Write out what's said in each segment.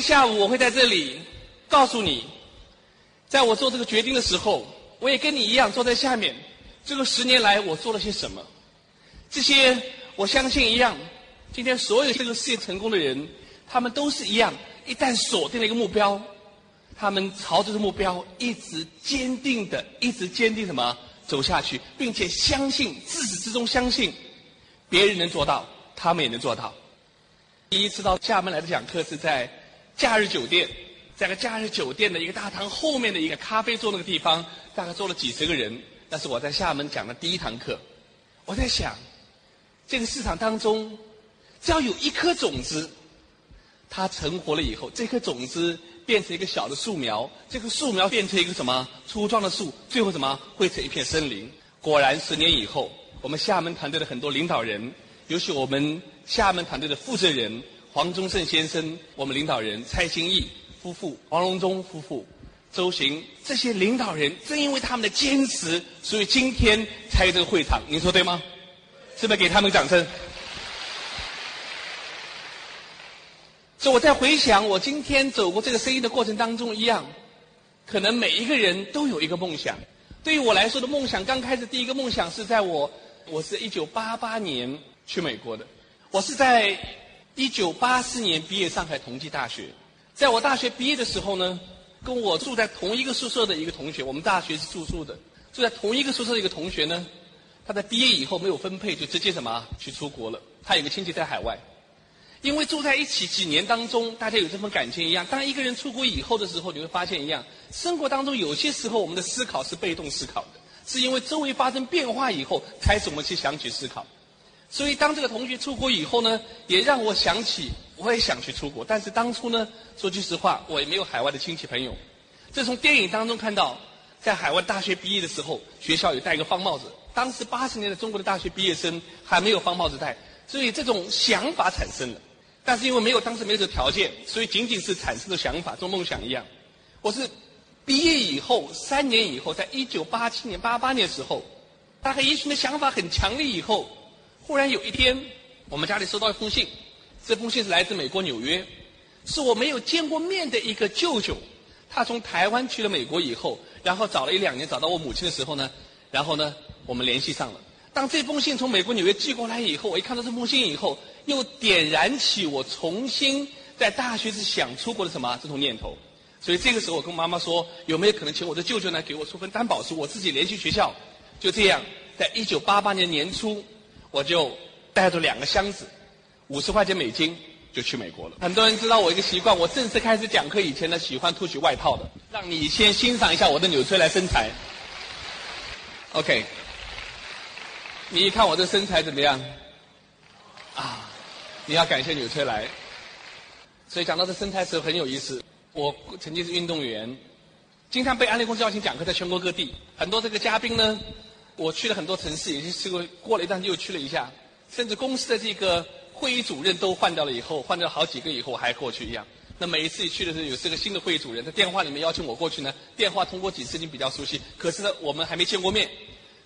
下午我会在这里告诉你，在我做这个决定的时候，我也跟你一样坐在下面。这个十年来我做了些什么？这些我相信一样。今天所有这个事业成功的人，他们都是一样。一旦锁定了一个目标，他们朝着这个目标一直坚定的、一直坚定什么走下去，并且相信自始至终相信别人能做到，他们也能做到。第一次到厦门来的讲课是在假日酒店，在个假日酒店的一个大堂后面的一个咖啡座那个地方，大概坐了几十个人。那是我在厦门讲的第一堂课。我在想，这个市场当中，只要有一颗种子，它成活了以后，这颗种子变成一个小的树苗，这棵树苗变成一个什么粗壮的树，最后什么会成一片森林。果然，十年以后，我们厦门团队的很多领导人，尤其我们厦门团队的负责人黄宗胜先生，我们领导人蔡兴义夫妇、王荣忠夫妇。周行这些领导人，正因为他们的坚持，所以今天才有这个会场。您说对吗？是不是给他们掌声？所以我在回想我今天走过这个生意的过程当中一样，可能每一个人都有一个梦想。对于我来说的梦想，刚开始第一个梦想是在我，我是一九八八年去美国的，我是在一九八四年毕业上海同济大学，在我大学毕业的时候呢。跟我住在同一个宿舍的一个同学，我们大学是住宿的，住在同一个宿舍的一个同学呢，他在毕业以后没有分配，就直接什么去出国了。他有个亲戚在海外，因为住在一起几年当中，大家有这份感情一样。当一个人出国以后的时候，你会发现一样，生活当中有些时候我们的思考是被动思考的，是因为周围发生变化以后，才使我们去想起思考。所以当这个同学出国以后呢，也让我想起。我也想去出国，但是当初呢，说句实话，我也没有海外的亲戚朋友。这从电影当中看到，在海外大学毕业的时候，学校有戴一个方帽子。当时八十年的中国的大学毕业生还没有方帽子戴，所以这种想法产生了。但是因为没有当时没有这个条件，所以仅仅是产生的想法，做梦想一样。我是毕业以后三年以后，在一九八七年、八八年时候，大概一群的想法很强烈以后，忽然有一天，我们家里收到一封信。这封信是来自美国纽约，是我没有见过面的一个舅舅，他从台湾去了美国以后，然后找了一两年，找到我母亲的时候呢，然后呢，我们联系上了。当这封信从美国纽约寄过来以后，我一看到这封信以后，又点燃起我重新在大学时想出国的什么这种念头。所以这个时候，我跟妈妈说，有没有可能请我的舅舅呢给我出份担保书，我自己联系学校。就这样，在一九八八年年初，我就带着两个箱子。五十块钱美金就去美国了。很多人知道我一个习惯，我正式开始讲课以前呢，喜欢脱去外套的，让你先欣赏一下我的纽崔莱身材。OK，你一看我这身材怎么样？啊，你要感谢纽崔莱。所以讲到这身材时候很有意思。我曾经是运动员，经常被安利公司邀请讲课，在全国各地。很多这个嘉宾呢，我去了很多城市，也去过，过了一段又去了一下，甚至公司的这个。会议主任都换掉了以后，换掉好几个以后，我还过去一样。那每一次去的时候，有这个新的会议主任，在电话里面邀请我过去呢。电话通过几次已经比较熟悉，可是呢，我们还没见过面。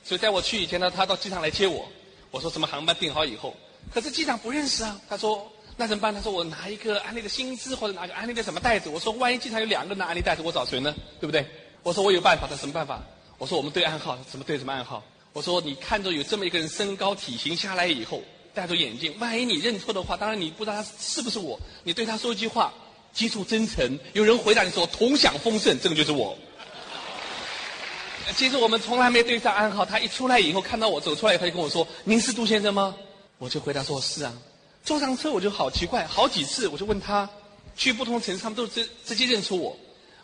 所以在我去以前呢，他到机场来接我。我说什么航班订好以后，可是机长不认识啊。他说那怎么办？他说我拿一个安利的薪资或者拿个安利的什么袋子。我说万一机场有两个拿安利袋子，我找谁呢？对不对？我说我有办法。他什么办法？我说我们对暗号，怎么对什么暗号？我说你看着有这么一个人身高体型下来以后。戴着眼镜，万一你认错的话，当然你不知道他是不是我。你对他说一句话，基础真诚，有人回答你说同享丰盛，这个就是我。其实我们从来没对上暗号，他一出来以后看到我走出来，他就跟我说：“您是杜先生吗？”我就回答说：“是啊。”坐上车我就好奇怪，好几次我就问他，去不同城市他们都直直接认出我。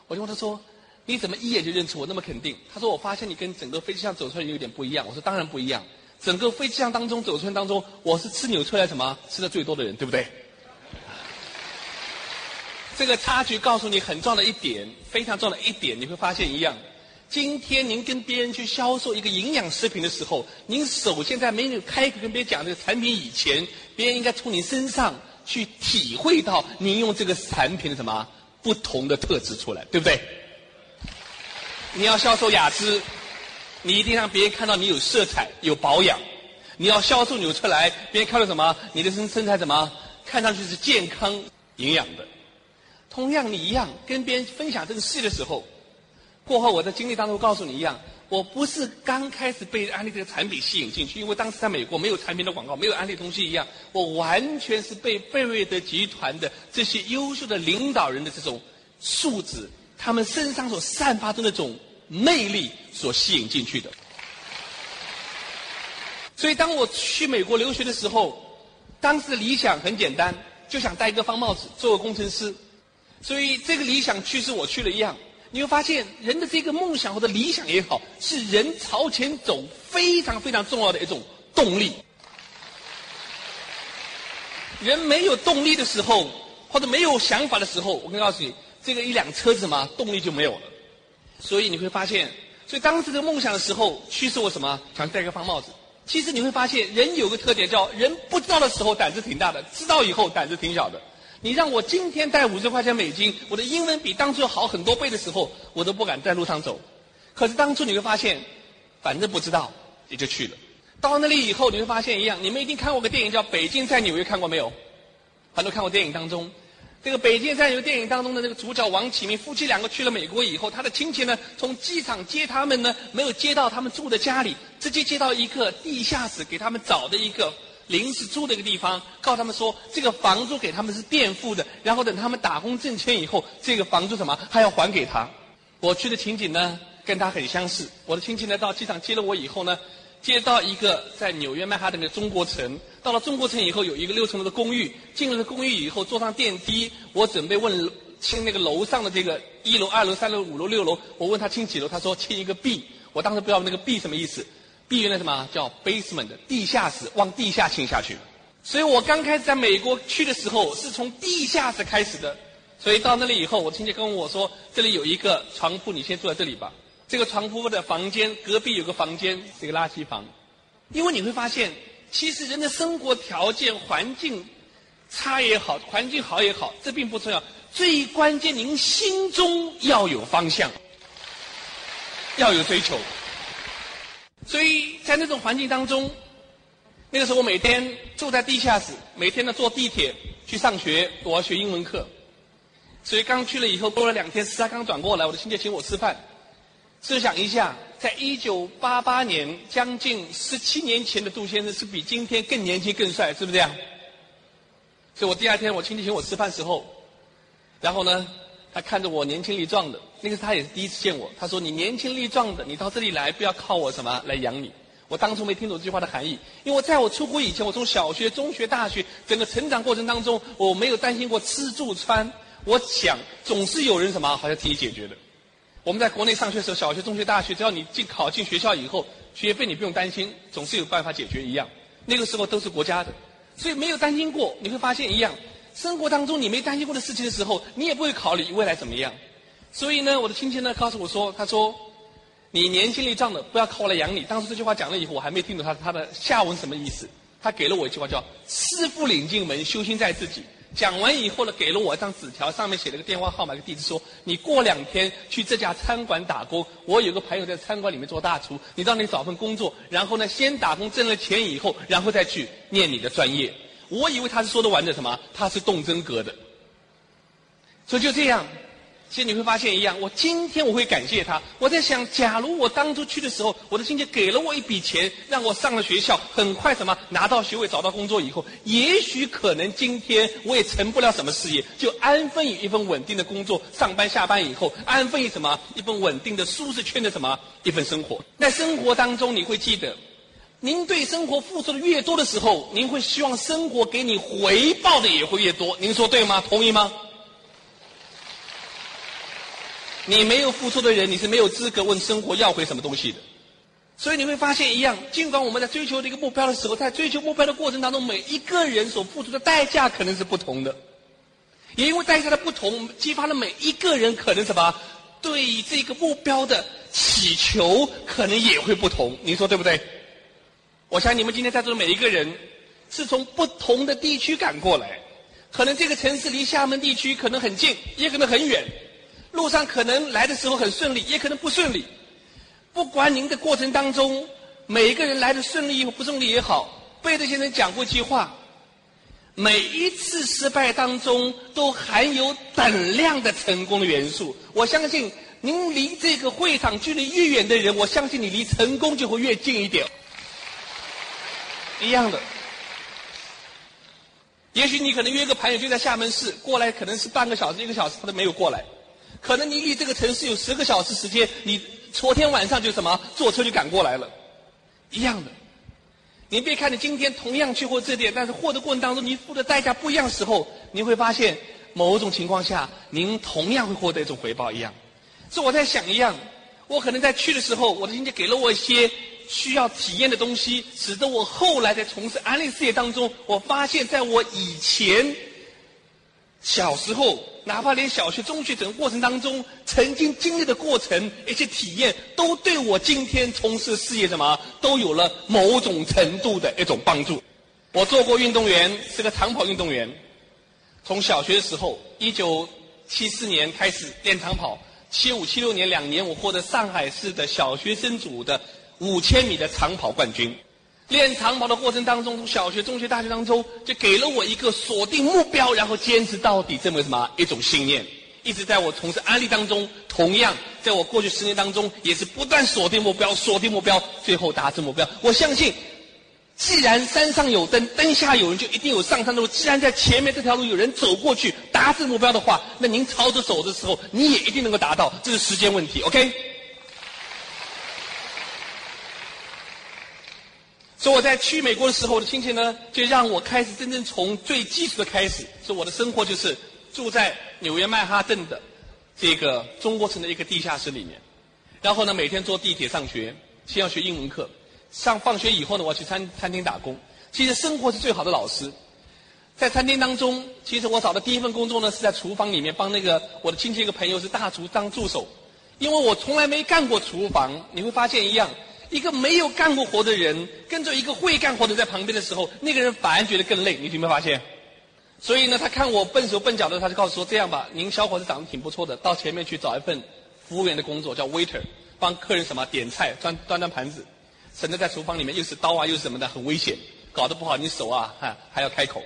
我就问他说：“你怎么一眼就认出我那么肯定？”他说：“我发现你跟整个飞机上走出来有点不一样。”我说：“当然不一样。”整个飞机上当中走出来当中，我是吃纽崔莱什么吃的最多的人，对不对？这个差距告诉你很重要的一点，非常重要的一点，你会发现一样。今天您跟别人去销售一个营养食品的时候，您首先在没有开口跟别人讲这个产品以前，别人应该从你身上去体会到您用这个产品的什么不同的特质出来，对不对？你要销售雅姿。你一定让别人看到你有色彩、有保养。你要销售纽崔莱，别人看到什么？你的身身材怎么？看上去是健康、营养的。同样，你一样跟别人分享这个事的时候，过后我在经历当中告诉你一样，我不是刚开始被安利这个产品吸引进去，因为当时在美国没有产品的广告，没有安利东西一样，我完全是被贝瑞德集团的这些优秀的领导人的这种素质，他们身上所散发的那种魅力所吸引进去的。所以，当我去美国留学的时候，当时的理想很简单，就想戴一个方帽子，做个工程师。所以，这个理想驱使我去了一样。你会发现，人的这个梦想或者理想也好，是人朝前走非常非常重要的一种动力。人没有动力的时候，或者没有想法的时候，我跟告诉你，这个一辆车子嘛，动力就没有了。所以你会发现，所以当时这个梦想的时候，驱使我什么？想戴个方帽子。其实你会发现，人有个特点，叫人不知道的时候胆子挺大的，知道以后胆子挺小的。你让我今天带五十块钱美金，我的英文比当初好很多倍的时候，我都不敢在路上走。可是当初你会发现，反正不知道，也就去了。到那里以后，你会发现一样，你们一定看过个电影叫《北京在纽约》，看过没有？很多看过电影当中。这个《北京在纽约》电影当中的这个主角王启明夫妻两个去了美国以后，他的亲戚呢从机场接他们呢，没有接到他们住的家里，直接接到一个地下室给他们找的一个临时住的一个地方，告诉他们说这个房租给他们是垫付的，然后等他们打工挣钱以后，这个房租什么还要还给他。我去的情景呢跟他很相似，我的亲戚呢到机场接了我以后呢。接到一个在纽约曼哈顿的中国城，到了中国城以后，有一个六层楼的公寓。进了公寓以后，坐上电梯，我准备问清那个楼上的这个一楼、二楼、三楼、五楼、六楼，我问他清几楼，他说清一个 B。我当时不知道那个 B 什么意思，B 原来什么叫 basement 地下室，往地下清下去。所以我刚开始在美国去的时候，是从地下室开始的。所以到那里以后，我亲戚跟我说，这里有一个床铺，你先住在这里吧。这个床铺的房间隔壁有个房间，是个垃圾房。因为你会发现，其实人的生活条件环境差也好，环境好也好，这并不重要。最关键，您心中要有方向，要有追求。所以在那种环境当中，那个时候我每天住在地下室，每天呢坐地铁去上学，我要学英文课。所以刚去了以后，过了两天，时差刚转过来，我的亲戚请我吃饭。试想一下，在一九八八年，将近十七年前的杜先生是比今天更年轻、更帅，是不是这样？所以我第二天我亲戚请我吃饭时候，然后呢，他看着我年轻力壮的，那个他也是第一次见我。他说：“你年轻力壮的，你到这里来，不要靠我什么来养你。”我当初没听懂这句话的含义，因为在我出国以前，我从小学、中学、大学整个成长过程当中，我没有担心过吃住穿。我想总是有人什么，好像替你解决的。我们在国内上学的时候，小学、中学、大学，只要你进考进学校以后，学费你不用担心，总是有办法解决一样。那个时候都是国家的，所以没有担心过。你会发现一样，生活当中你没担心过的事情的时候，你也不会考虑未来怎么样。所以呢，我的亲戚呢告诉我说：“他说，你年轻力壮的，不要靠我来养你。”当时这句话讲了以后，我还没听懂他他的下文什么意思。他给了我一句话叫“师傅领进门，修心在自己”。讲完以后呢，给了我一张纸条，上面写了个电话号码、个地址，说你过两天去这家餐馆打工。我有个朋友在餐馆里面做大厨，你到那里找份工作，然后呢，先打工挣了钱以后，然后再去念你的专业。我以为他是说的完的什么？他是动真格的，所以就这样。其实你会发现一样，我今天我会感谢他。我在想，假如我当初去的时候，我的亲戚给了我一笔钱，让我上了学校，很快什么拿到学位，找到工作以后，也许可能今天我也成不了什么事业，就安分于一份稳定的工作，上班下班以后，安分于什么一份稳定的舒适圈的什么一份生活。在生活当中，你会记得，您对生活付出的越多的时候，您会希望生活给你回报的也会越多。您说对吗？同意吗？你没有付出的人，你是没有资格问生活要回什么东西的。所以你会发现一样，尽管我们在追求这个目标的时候，在追求目标的过程当中，每一个人所付出的代价可能是不同的。也因为代价的不同，激发了每一个人可能什么对这个目标的祈求可能也会不同。你说对不对？我想你们今天在座的每一个人是从不同的地区赶过来，可能这个城市离厦门地区可能很近，也可能很远。路上可能来的时候很顺利，也可能不顺利。不管您的过程当中，每一个人来的顺利或不顺利也好，贝德先生讲过一句话：每一次失败当中都含有等量的成功的元素。我相信您离这个会场距离越远的人，我相信你离成功就会越近一点。一样的，也许你可能约个朋友就在厦门市过来，可能是半个小时、一个小时，他都没有过来。可能你离这个城市有十个小时时间，你昨天晚上就什么坐车就赶过来了，一样的。您别看你今天同样去获这点，但是获得过程当中，你付的代价不一样时候，你会发现某种情况下，您同样会获得一种回报一样。所以我在想一样，我可能在去的时候，我的经济给了我一些需要体验的东西，使得我后来在从事安利事业当中，我发现在我以前小时候。哪怕连小学、中学整个过程当中，曾经经历的过程、一些体验，都对我今天从事事业什么，都有了某种程度的一种帮助。我做过运动员，是个长跑运动员。从小学的时候，一九七四年开始练长跑，七五、七六年两年，我获得上海市的小学生组的五千米的长跑冠军。练长跑的过程当中，从小学、中学、大学当中，就给了我一个锁定目标，然后坚持到底这么什么一种信念。一直在我从事安利当中，同样在我过去十年当中，也是不断锁定目标，锁定目标，最后达成目标。我相信，既然山上有灯，灯下有人，就一定有上山的路。既然在前面这条路有人走过去达成目标的话，那您朝着走的时候，你也一定能够达到。这是时间问题，OK？所以我在去美国的时候，我的亲戚呢，就让我开始真正从最基础的开始。所以我的生活就是住在纽约曼哈顿的这个中国城的一个地下室里面。然后呢，每天坐地铁上学，先要学英文课。上放学以后呢，我去餐餐厅打工。其实生活是最好的老师。在餐厅当中，其实我找的第一份工作呢，是在厨房里面帮那个我的亲戚一个朋友是大厨当助手。因为我从来没干过厨房，你会发现一样。一个没有干过活的人，跟着一个会干活的在旁边的时候，那个人反而觉得更累。你有没有发现？所以呢，他看我笨手笨脚的，他就告诉说：“这样吧，您小伙子长得挺不错的，到前面去找一份服务员的工作，叫 waiter，帮客人什么点菜、端端端盘子，省得在厨房里面又是刀啊又是什么的，很危险，搞得不好你手啊哈还要开口。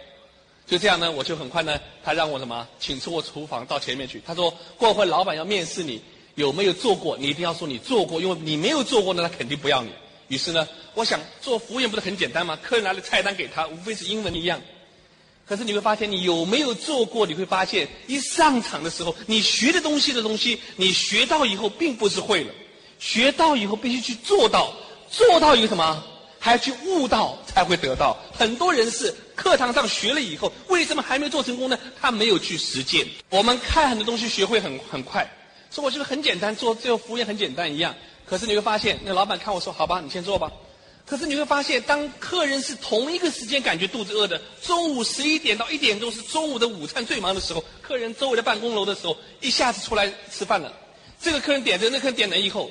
就这样呢，我就很快呢，他让我什么，请出我厨房到前面去。他说，过会老板要面试你。”有没有做过？你一定要说你做过，因为你没有做过呢，他肯定不要你。于是呢，我想做服务员不是很简单吗？客人拿了菜单给他，无非是英文一样。可是你会发现，你有没有做过？你会发现，一上场的时候，你学的东西的东西，你学到以后并不是会了，学到以后必须去做到，做到一个什么？还要去悟到才会得到。很多人是课堂上学了以后，为什么还没做成功呢？他没有去实践。我们看很多东西学会很很快。说我觉得很简单，做这个服务员很简单一样。可是你会发现，那老板看我说：“好吧，你先做吧。”可是你会发现，当客人是同一个时间感觉肚子饿的，中午十一点到一点钟是中午的午餐最忙的时候，客人周围的办公楼的时候，一下子出来吃饭了。这个客人点着，那客人点了以后，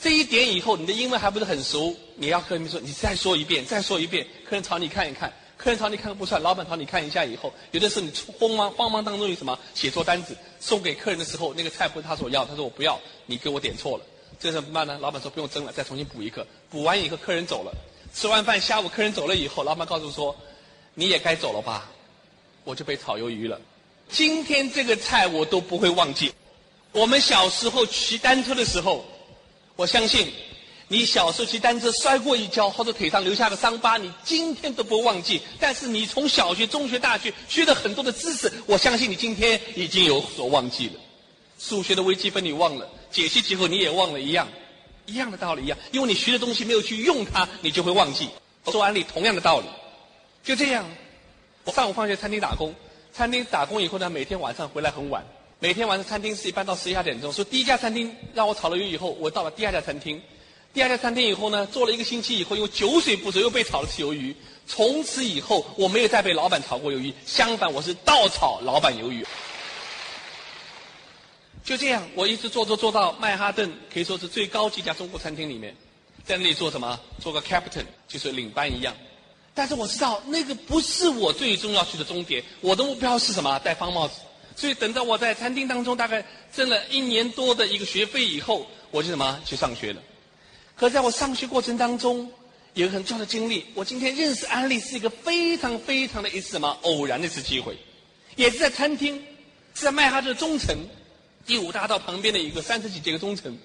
这一点以后，你的英文还不是很熟，你要客人说：“你再说一遍，再说一遍。”客人朝你看一看。客人朝你看不出来，老板朝你看一下以后，有的时候你慌忙慌忙当中有什么写错单子送给客人的时候，那个菜不是他所要，他说我不要，你给我点错了，这怎么办呢？老板说不用蒸了，再重新补一个。补完以后，客人走了，吃完饭下午客人走了以后，老板告诉说，你也该走了吧，我就被炒鱿鱼了。今天这个菜我都不会忘记。我们小时候骑单车的时候，我相信。你小时候骑单车摔过一跤，或者腿上留下的伤疤，你今天都不忘记。但是你从小学、中学、大学学了很多的知识，我相信你今天已经有所忘记了。数学的微积分你忘了，解析几何你也忘了，一样，一样的道理一样。因为你学的东西没有去用它，你就会忘记。做安利同样的道理，就这样。我上午放学餐厅打工，餐厅打工以后呢，每天晚上回来很晚。每天晚上餐厅是一般到十一二点钟，所以第一家餐厅让我炒了鱼以后，我到了第二家餐厅。第二家餐厅以后呢，做了一个星期以后，又酒水不足，又被炒了次鱿鱼。从此以后，我没有再被老板炒过鱿鱼，相反，我是倒炒老板鱿鱼。就这样，我一直做做做到曼哈顿，可以说是最高级一家中国餐厅里面，在那里做什么？做个 captain，就是领班一样。但是我知道，那个不是我最终要去的终点。我的目标是什么？戴方帽子。所以等到我在餐厅当中大概挣了一年多的一个学费以后，我就什么去上学了。可在我上学过程当中，有一个很重要的经历。我今天认识安利是一个非常非常的一次什么偶然的一次机会，也是在餐厅，是在曼哈顿中城第五大道旁边的一个三十几街的中城。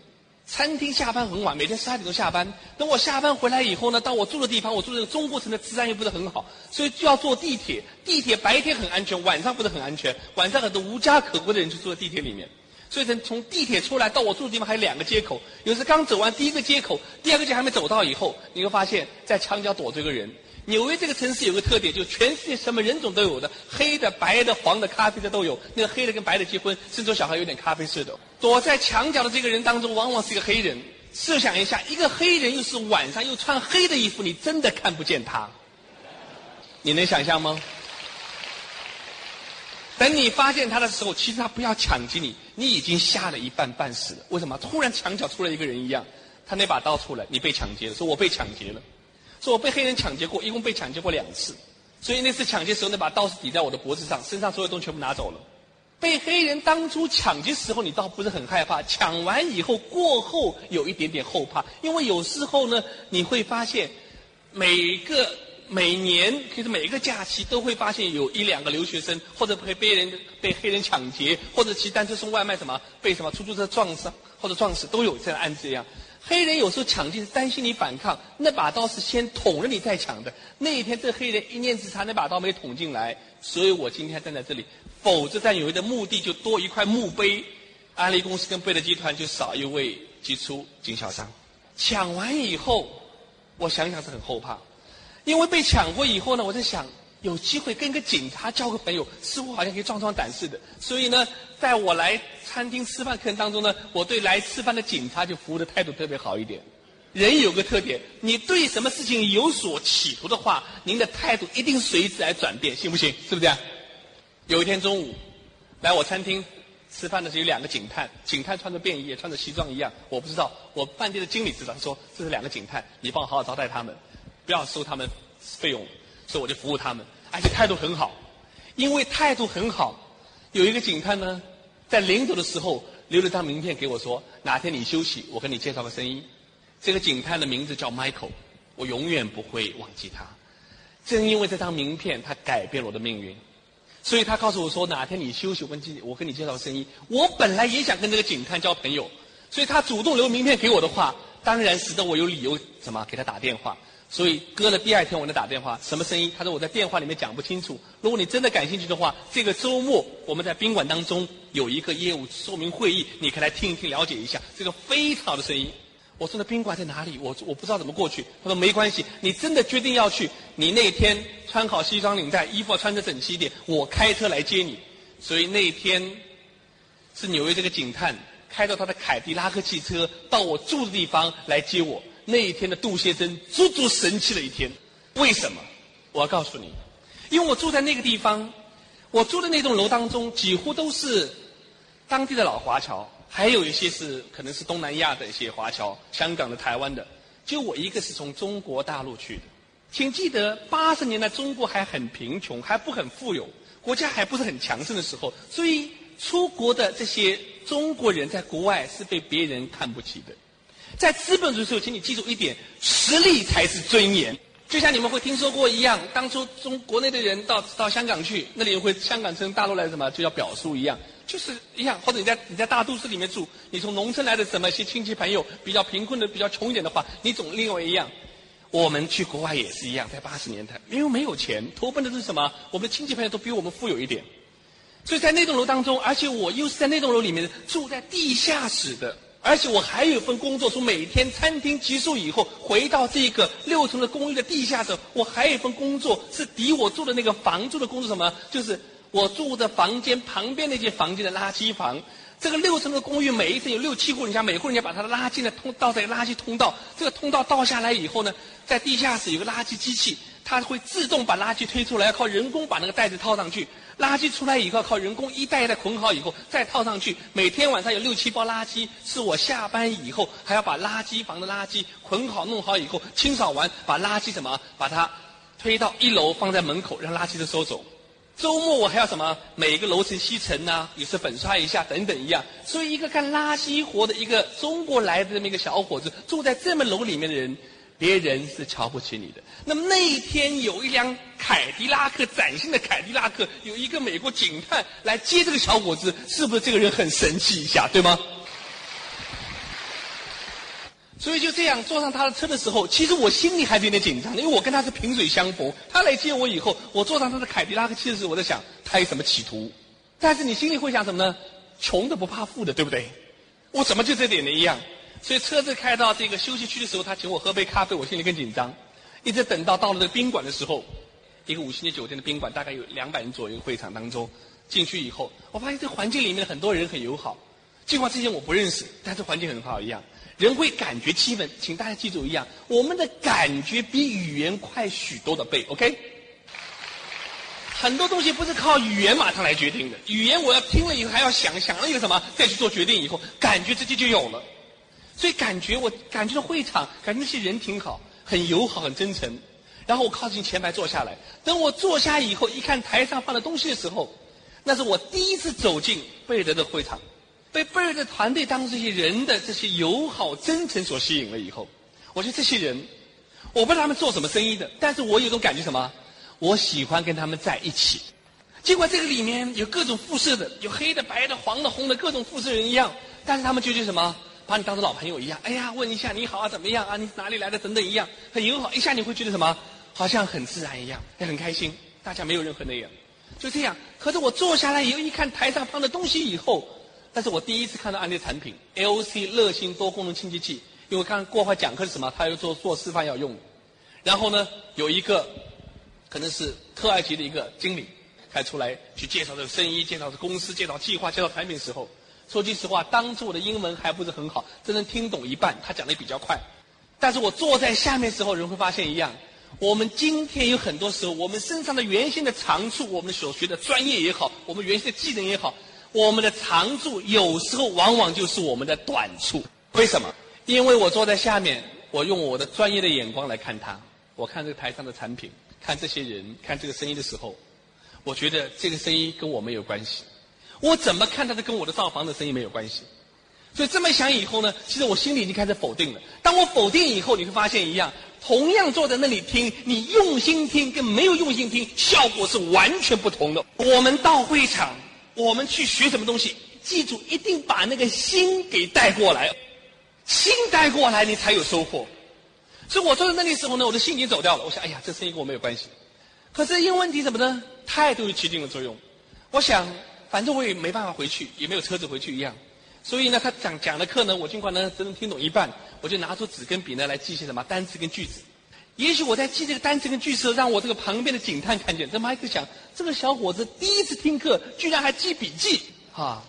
餐厅下班很晚，每天十二点钟下班。等我下班回来以后呢，到我住的地方，我住的中国城的治安又不是很好，所以就要坐地铁。地铁白天很安全，晚上不是很安全。晚上很多无家可归的人就坐在地铁里面。所以从从地铁出来到我住的地方还有两个街口，有时刚走完第一个街口，第二个街还没走到以后，你会发现在墙角躲着一个人。纽约这个城市有个特点，就全世界什么人种都有的，黑的、白的、黄的、咖啡的都有。那个黑的跟白的结婚，甚至小孩有点咖啡色的。躲在墙角的这个人当中，往往是一个黑人。设想一下，一个黑人又是晚上又穿黑的衣服，你真的看不见他。你能想象吗？等你发现他的时候，其实他不要抢劫你，你已经吓了一半半死了。为什么？突然墙角出来一个人一样，他那把刀出来，你被抢劫了，说我被抢劫了。说我被黑人抢劫过，一共被抢劫过两次，所以那次抢劫时候那把刀是抵在我的脖子上，身上所有东西全部拿走了。被黑人当初抢劫时候，你倒不是很害怕，抢完以后过后有一点点后怕，因为有时候呢，你会发现每个每年其实每个假期都会发现有一两个留学生或者被被人被黑人抢劫，或者骑单车送外卖什么被什么出租车撞伤或者撞死，都有这样案子一样。黑人有时候抢进是担心你反抗，那把刀是先捅了你再抢的。那一天这黑人一念之差，那把刀没捅进来，所以我今天站在这里。否则在纽约的墓地就多一块墓碑，安利公司跟贝勒集团就少一位杰出经销商。抢完以后，我想想是很后怕，因为被抢过以后呢，我在想有机会跟个警察交个朋友，似乎好像可以壮壮胆似的。所以呢，在我来。餐厅吃饭客人当中呢，我对来吃饭的警察就服务的态度特别好一点。人有个特点，你对什么事情有所企图的话，您的态度一定随之而转变，信不信？是不是这样？有一天中午，来我餐厅吃饭的是有两个警探，警探穿着便衣，也穿着西装一样。我不知道，我饭店的经理知道，说这是两个警探，你帮我好好招待他们，不要收他们费用，所以我就服务他们，而且态度很好。因为态度很好，有一个警探呢。在临走的时候，留了张名片给我，说哪天你休息，我给你介绍个生意。这个警探的名字叫 Michael，我永远不会忘记他。正因为这张名片，他改变了我的命运。所以他告诉我说，哪天你休息，我跟你介绍个生意。我本来也想跟这个警探交朋友，所以他主动留名片给我的话，当然使得我有理由什么给他打电话。所以隔了第二天，我给他打电话，什么声音？他说我在电话里面讲不清楚。如果你真的感兴趣的话，这个周末我们在宾馆当中有一个业务说明会议，你可以来听一听，了解一下。这个非常好的声音。我说的宾馆在哪里？我我不知道怎么过去。他说没关系，你真的决定要去，你那天穿好西装领带，衣服穿得整齐一点，我开车来接你。所以那天是纽约这个警探开着他的凯迪拉克汽车到我住的地方来接我。那一天的杜先生足足神气了一天，为什么？我要告诉你，因为我住在那个地方，我住的那栋楼当中几乎都是当地的老华侨，还有一些是可能是东南亚的一些华侨，香港的、台湾的，就我一个是从中国大陆去的。请记得，八十年代中国还很贫穷，还不很富有，国家还不是很强盛的时候，所以出国的这些中国人在国外是被别人看不起的。在资本主义时候，请你记住一点：实力才是尊严。就像你们会听说过一样，当初中国内的人到到香港去，那里会香港称大陆来什么，就叫表叔一样，就是一样。或者你在你在大都市里面住，你从农村来的什么些亲戚朋友，比较贫困的、比较穷一点的话，你总另外一样。我们去国外也是一样，在八十年代，因为没有钱，投奔的是什么？我们的亲戚朋友都比我们富有一点，所以在那栋楼当中，而且我又是在那栋楼里面住在地下室的。而且我还有一份工作，说每天餐厅结束以后，回到这个六层的公寓的地下室，我还有一份工作是抵我住的那个房租的工作，什么？就是我住的房间旁边那间房间的垃圾房。这个六层的公寓，每一层有六七户人家，每户人家把他的垃圾呢通倒在垃圾通道。这个通道倒下来以后呢，在地下室有个垃圾机器，它会自动把垃圾推出来，要靠人工把那个袋子套上去。垃圾出来以后，靠人工一袋一袋捆好以后再套上去。每天晚上有六七包垃圾，是我下班以后还要把垃圾房的垃圾捆好弄好以后清扫完，把垃圾什么把它推到一楼放在门口，让垃圾都收走。周末我还要什么？每个楼层吸尘呐，有时粉刷一下等等一样。所以一个干垃圾活的一个中国来的这么一个小伙子，住在这么楼里面的人，别人是瞧不起你的。那么那一天有一辆凯迪拉克，崭新的凯迪拉克，有一个美国警探来接这个小伙子，是不是这个人很神气一下，对吗？所以就这样坐上他的车的时候，其实我心里还是有点紧张，因为我跟他是萍水相逢。他来接我以后，我坐上他的凯迪拉克汽车时，我在想他有什么企图。但是你心里会想什么呢？穷的不怕富的，对不对？我怎么就这点的一样？所以车子开到这个休息区的时候，他请我喝杯咖啡，我心里更紧张。一直等到到了这个宾馆的时候，一个五星级酒店的宾馆，大概有两百人左右会场当中，进去以后，我发现这环境里面很多人很友好，尽管这些我不认识，但是环境很好一样。人会感觉气氛，请大家记住一样，我们的感觉比语言快许多的倍，OK？很多东西不是靠语言马上来决定的，语言我要听了以后还要想想了一个什么，再去做决定以后，感觉直接就有了。所以感觉我感觉到会场，感觉那些人挺好，很友好，很真诚。然后我靠近前排坐下来，等我坐下以后，一看台上放的东西的时候，那是我第一次走进贝尔德的会场。被贝尔的团队当中这些人的这些友好真诚所吸引了以后，我觉得这些人，我不知道他们做什么生意的，但是我有种感觉什么？我喜欢跟他们在一起。尽管这个里面有各种肤色的，有黑的、白的、黄的、红的，各种肤色人一样，但是他们究竟什么？把你当成老朋友一样。哎呀，问一下你好啊，怎么样啊？你哪里来的？等等一样，很友好。一下你会觉得什么？好像很自然一样，也很开心。大家没有任何那样，就这样。可是我坐下来以后，一看台上放的东西以后。但是我第一次看到安利产品，LC 乐星多功能清洁剂，因为刚过会讲课是什么，他要做做示范要用。然后呢，有一个可能是特爱级的一个经理开出来去介绍这个生意，介绍这公司，介绍计划，介绍产品的时候，说句实话，当初我的英文还不是很好，只能听懂一半，他讲的比较快。但是我坐在下面时候，人会发现一样，我们今天有很多时候，我们身上的原先的长处，我们所学的专业也好，我们原先的技能也好。我们的长处有时候往往就是我们的短处，为什么？因为我坐在下面，我用我的专业的眼光来看他，我看这个台上的产品，看这些人，看这个生意的时候，我觉得这个生意跟我没有关系。我怎么看他的跟我的造房的生意没有关系？所以这么想以后呢，其实我心里已经开始否定了。当我否定以后，你会发现一样，同样坐在那里听，你用心听跟没有用心听，效果是完全不同的。我们到会场。我们去学什么东西？记住，一定把那个心给带过来，心带过来，你才有收获。所以我坐在那里时候呢，我的心已经走掉了。我想，哎呀，这生意跟我没有关系。可是因为问题什么呢？态度起定了作用。我想，反正我也没办法回去，也没有车子回去一样。所以呢，他讲讲的课呢，我尽管呢只能听懂一半，我就拿出纸跟笔呢来记些什么单词跟句子。也许我在记这个单词跟句子，让我这个旁边的警探看见，这麦克想，这个小伙子第一次听课，居然还记笔记，哈！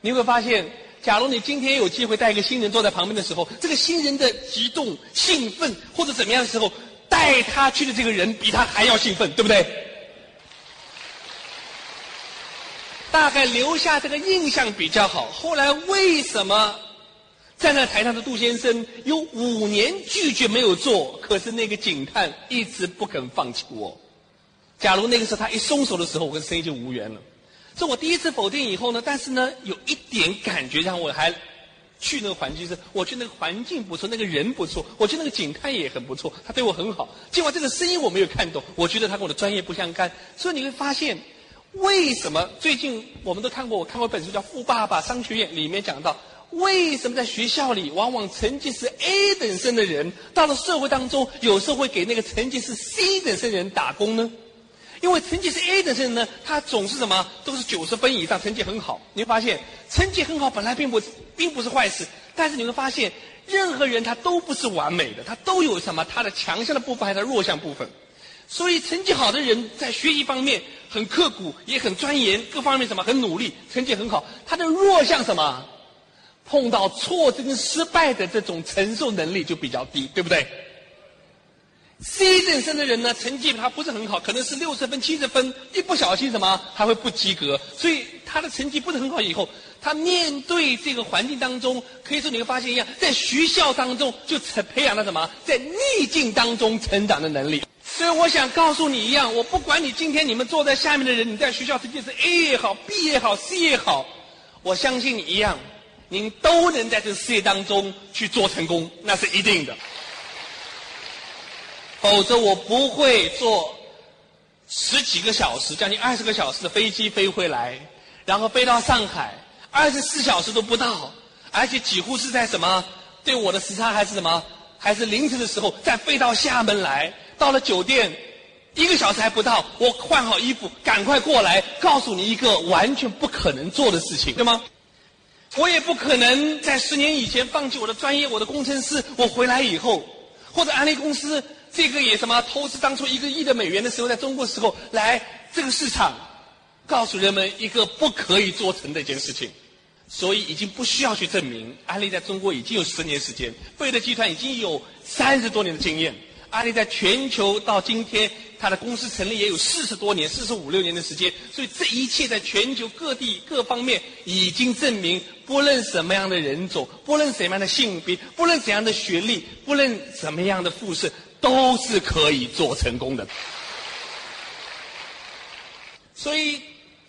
你会发现，假如你今天有机会带一个新人坐在旁边的时候，这个新人的激动、兴奋或者怎么样的时候，带他去的这个人比他还要兴奋，对不对？大概留下这个印象比较好。后来为什么？站在台上的杜先生有五年拒绝没有做，可是那个警探一直不肯放弃我。假如那个时候他一松手的时候，我跟生意就无缘了。这我第一次否定以后呢，但是呢，有一点感觉让我还去那个环境是，我觉得那个环境不错，那个人不错，我觉得那个警探也很不错，他对我很好。尽管这个声音我没有看懂，我觉得他跟我的专业不相干。所以你会发现，为什么最近我们都看过，我看过本书叫《富爸爸商学院》，里面讲到。为什么在学校里，往往成绩是 A 等生的人，到了社会当中，有时候会给那个成绩是 C 等生的人打工呢？因为成绩是 A 等生人呢，他总是什么，都是九十分以上，成绩很好。你会发现，成绩很好本来并不并不是坏事，但是你会发现，任何人他都不是完美的，他都有什么他的强项的部分，还是弱项部分。所以成绩好的人在学习方面很刻苦，也很钻研，各方面什么很努力，成绩很好。他的弱项什么？碰到挫折跟失败的这种承受能力就比较低，对不对？C 等生的人呢，成绩他不是很好，可能是六十分、七十分，一不小心什么还会不及格，所以他的成绩不是很好。以后他面对这个环境当中，可以说你会发现一样，在学校当中就成培养了什么，在逆境当中成长的能力。所以我想告诉你一样，我不管你今天你们坐在下面的人，你在学校成绩是 A 也好，B 也好，C 也好，我相信你一样。您都能在这个事业当中去做成功，那是一定的。否则我不会坐十几个小时、将近二十个小时的飞机飞回来，然后飞到上海，二十四小时都不到，而且几乎是在什么？对我的时差还是什么？还是凌晨的时候再飞到厦门来，到了酒店一个小时还不到，我换好衣服赶快过来，告诉你一个完全不可能做的事情，对吗？我也不可能在十年以前放弃我的专业，我的工程师，我回来以后，或者安利公司这个也什么投资当初一个亿的美元的时候，在中国时候来这个市场，告诉人们一个不可以做成的一件事情，所以已经不需要去证明，安利在中国已经有十年时间，贝德集团已经有三十多年的经验。阿里在全球到今天，它的公司成立也有四十多年、四十五六年的时间，所以这一切在全球各地各方面已经证明，不论什么样的人种，不论什么样的性别，不论怎样的学历，不论什么样的复试，都是可以做成功的。所以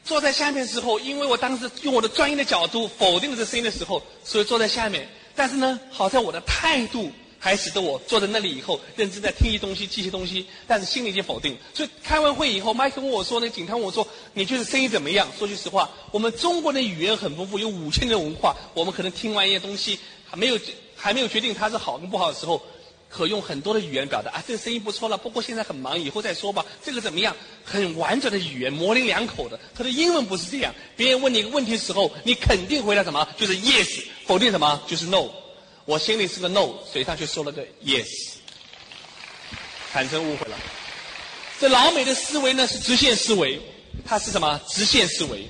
坐在下面的时候，因为我当时用我的专业的角度否定了这声音的时候，所以坐在下面。但是呢，好在我的态度。还使得我坐在那里以后，认真在听一些东西、记一些东西，但是心里已经否定。所以开完会以后，麦克问我说：“那警探问我说，你觉得声音怎么样？”说句实话，我们中国的语言很丰富，有五千年的文化。我们可能听完一些东西，还没有还没有决定它是好跟不好的时候，可用很多的语言表达啊，这个声音不错了。不过现在很忙，以后再说吧。这个怎么样？很完整的语言，模棱两可的。他的英文不是这样。别人问你一个问题的时候，你肯定回答什么？就是 yes，否定什么？就是 no。我心里是个 no，嘴上却说了个 yes，产生误会了。这老美的思维呢是直线思维，它是什么？直线思维。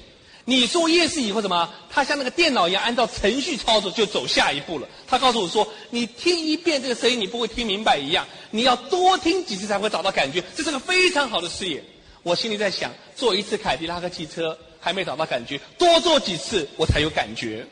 你做 yes 以后什么？它像那个电脑一样，按照程序操作就走下一步了。他告诉我说：“你听一遍这个声音，你不会听明白一样，你要多听几次才会找到感觉。”这是个非常好的事业。我心里在想，坐一次凯迪拉克汽车还没找到感觉，多坐几次我才有感觉。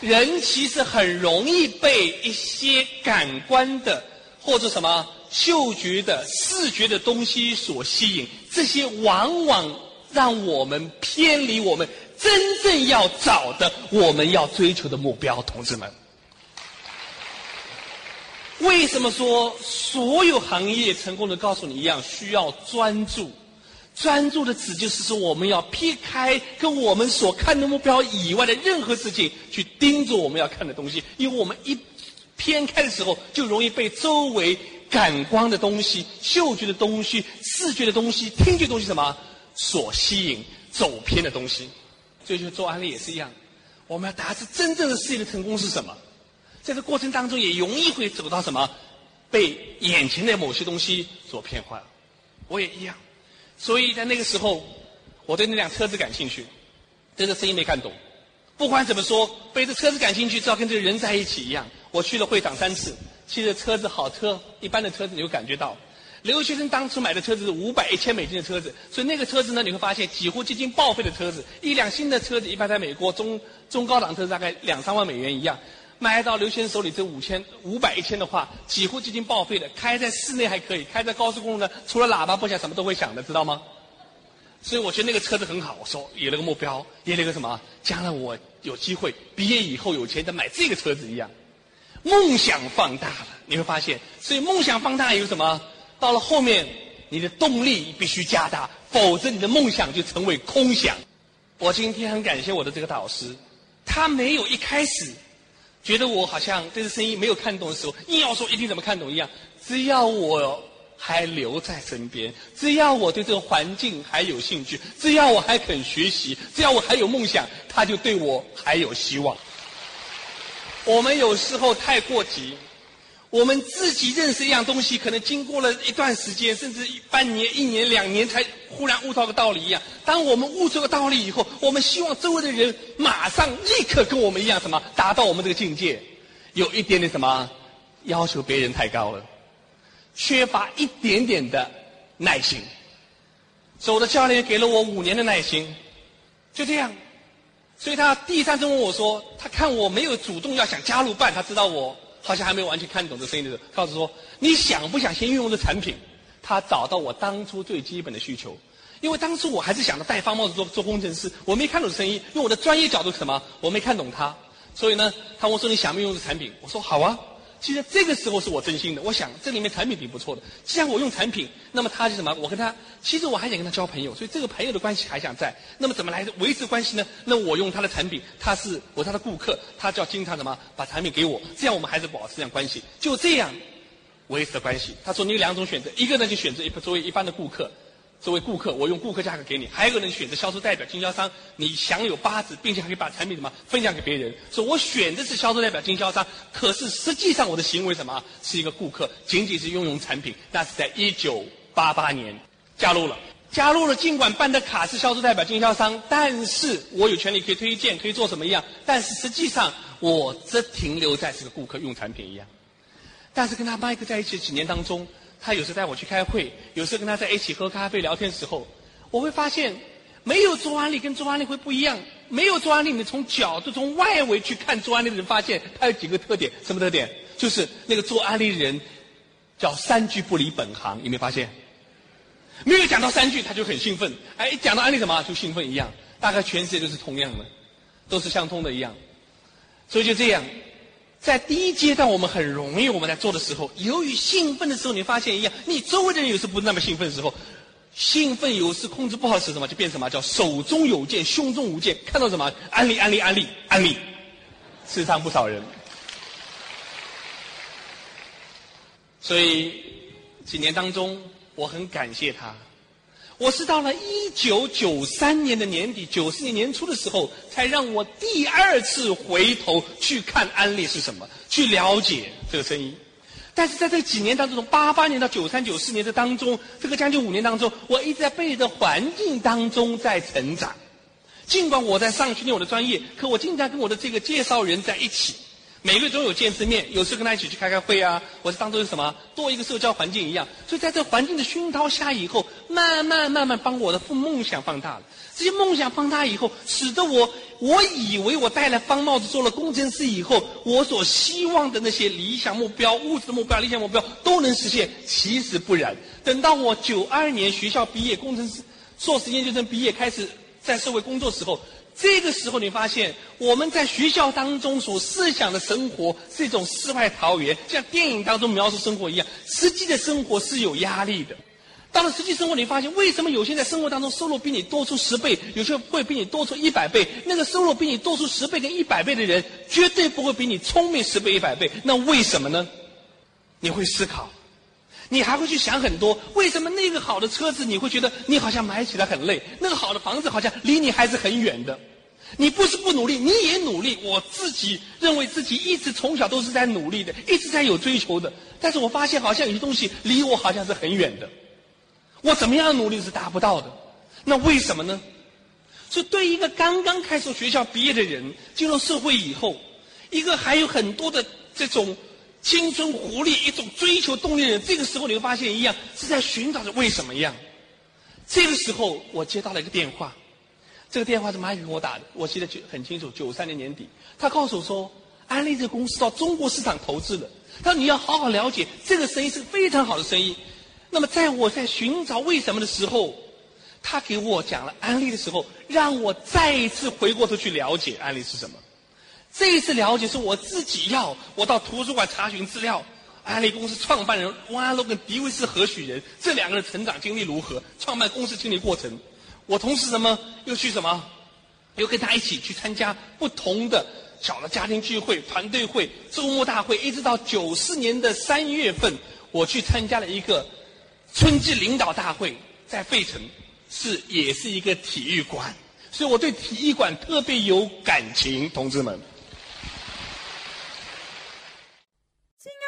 人其实很容易被一些感官的或者什么嗅觉的、视觉的东西所吸引，这些往往让我们偏离我们真正要找的、我们要追求的目标。同志们，为什么说所有行业成功的告诉你一样，需要专注？专注的指就是说，我们要撇开跟我们所看的目标以外的任何事情，去盯着我们要看的东西。因为我们一偏开的时候，就容易被周围感官的东西、嗅觉的东西、视觉的东西、听觉东西什么所吸引，走偏的东西。所以，就做安利也是一样，我们要达至真正的事业的成功是什么？在这过程当中，也容易会走到什么，被眼前的某些东西所骗坏了。我也一样。所以在那个时候，我对那辆车子感兴趣，对这生意没看懂。不管怎么说，被这车子感兴趣，只要跟这个人在一起一样。我去了会场三次，骑着车子好车，一般的车子你会感觉到。留学生当初买的车子是五百、一千美金的车子，所以那个车子呢，你会发现几乎接近报废的车子。一辆新的车子，一般在美国中中高档车子大概两三万美元一样。买到刘先生手里这五千五百一千的话，几乎接近报废了。开在室内还可以，开在高速公路呢，除了喇叭不响，什么都会响的，知道吗？所以我觉得那个车子很好。我说有了个目标，有了个什么，将来我有机会毕业以后有钱再买这个车子一样。梦想放大了，你会发现，所以梦想放大有什么？到了后面，你的动力必须加大，否则你的梦想就成为空想。我今天很感谢我的这个导师，他没有一开始。觉得我好像对这声音没有看懂的时候，硬要说一定怎么看懂一样。只要我还留在身边，只要我对这个环境还有兴趣，只要我还肯学习，只要我还有梦想，他就对我还有希望。我们有时候太过急。我们自己认识一样东西，可能经过了一段时间，甚至半年、一年、两年，才忽然悟到个道理一样。当我们悟出个道理以后，我们希望周围的人马上立刻跟我们一样，什么达到我们这个境界，有一点点什么要求别人太高了，缺乏一点点的耐心。所以我的教练给了我五年的耐心，就这样。所以他第三次问我说，他看我没有主动要想加入办，他知道我。好像还没有完全看懂这声音的时候，告诉说你想不想先运用这产品？他找到我当初最基本的需求，因为当初我还是想着戴方帽子做做工程师，我没看懂生意，用我的专业角度是什么，我没看懂他，所以呢，他问我说你想不用这产品？我说好啊，其实这个时候是我真心的，我想这里面产品挺不错的。既然我用产品，那么他是什么？我跟他，其实我还想跟他交朋友，所以这个朋友的关系还想在。那么怎么来维持关系呢？那我用他的产品，他是我他的顾客，他就要经常什么把产品给我，这样我们还是保持这样关系。就这样维持的关系。他说你有两种选择，一个呢就选择一作为一般的顾客。作为顾客，我用顾客价格给你；还有一个人选择销售代表、经销商，你享有八折，并且还可以把产品什么分享给别人。说我选的是销售代表、经销商，可是实际上我的行为什么是一个顾客，仅仅是拥有产品。那是在一九八八年加入了，加入了。尽管办的卡是销售代表、经销商，但是我有权利可以推荐，可以做什么一样。但是实际上我只停留在是个顾客用产品一样。但是跟他麦克在一起几年当中。他有时带我去开会，有时跟他在一起喝咖啡聊天的时候，我会发现，没有做安利跟做安利会不一样。没有做安利，你从角度从外围去看做安利的人，发现他有几个特点。什么特点？就是那个做安利的人叫三句不离本行。有没有发现？没有讲到三句他就很兴奋，哎，讲到安利什么就兴奋一样。大概全世界都是同样的，都是相通的一样。所以就这样。在第一阶段，我们很容易我们在做的时候，由于兴奋的时候，你发现一样，你周围的人有时不那么兴奋的时候，兴奋有时控制不好是什么？就变什么叫手中有剑，胸中无剑，看到什么安利安利安利安利，刺伤不少人。所以几年当中，我很感谢他。我是到了一九九三年的年底，九四年年初的时候，才让我第二次回头去看安利是什么，去了解这个生意。但是在这几年当中，从八八年到九三九四年的当中，这个将近五年当中，我一直在背着环境当中在成长。尽管我在上训练我的专业，可我经常跟我的这个介绍人在一起。每个月总有见次面，有时跟他一起去开开会啊，我是当做是什么多一个社交环境一样。所以在这环境的熏陶下以后，慢慢慢慢帮我的父梦想放大了。这些梦想放大以后，使得我我以为我戴了方帽子做了工程师以后，我所希望的那些理想目标、物质目标、理想目标都能实现。其实不然。等到我九二年学校毕业，工程师硕士研究生毕业，开始在社会工作时候。这个时候，你发现我们在学校当中所思想的生活是一种世外桃源，像电影当中描述生活一样。实际的生活是有压力的。到了实际生活，你发现为什么有些在生活当中收入比你多出十倍，有些会比你多出一百倍？那个收入比你多出十倍跟一百倍的人，绝对不会比你聪明十倍一百倍。那为什么呢？你会思考，你还会去想很多。为什么那个好的车子你会觉得你好像买起来很累？那个好的房子好像离你还是很远的？你不是不努力，你也努力。我自己认为自己一直从小都是在努力的，一直在有追求的。但是我发现好像有些东西离我好像是很远的，我怎么样努力是达不到的。那为什么呢？是对一个刚刚开始学校毕业的人，进入社会以后，一个还有很多的这种青春活力、一种追求动力的人，这个时候你会发现一样是在寻找着为什么一样。这个时候我接到了一个电话。这个电话是马宇给我打的，我记得很清楚。九三年年底，他告诉我说，安利这个公司到中国市场投资了。他说你要好好了解这个生意是非常好的生意。那么在我在寻找为什么的时候，他给我讲了安利的时候，让我再一次回过头去了解安利是什么。这一次了解是我自己要，我到图书馆查询资料，安利公司创办人汪安乐跟迪维斯何许人，这两个人成长经历如何，创办公司经历过程。我同时什么又去什么，又跟他一起去参加不同的小的家庭聚会、团队会、周末大会，一直到九四年的三月份，我去参加了一个春季领导大会，在费城，是也是一个体育馆，所以我对体育馆特别有感情，同志们。亲爱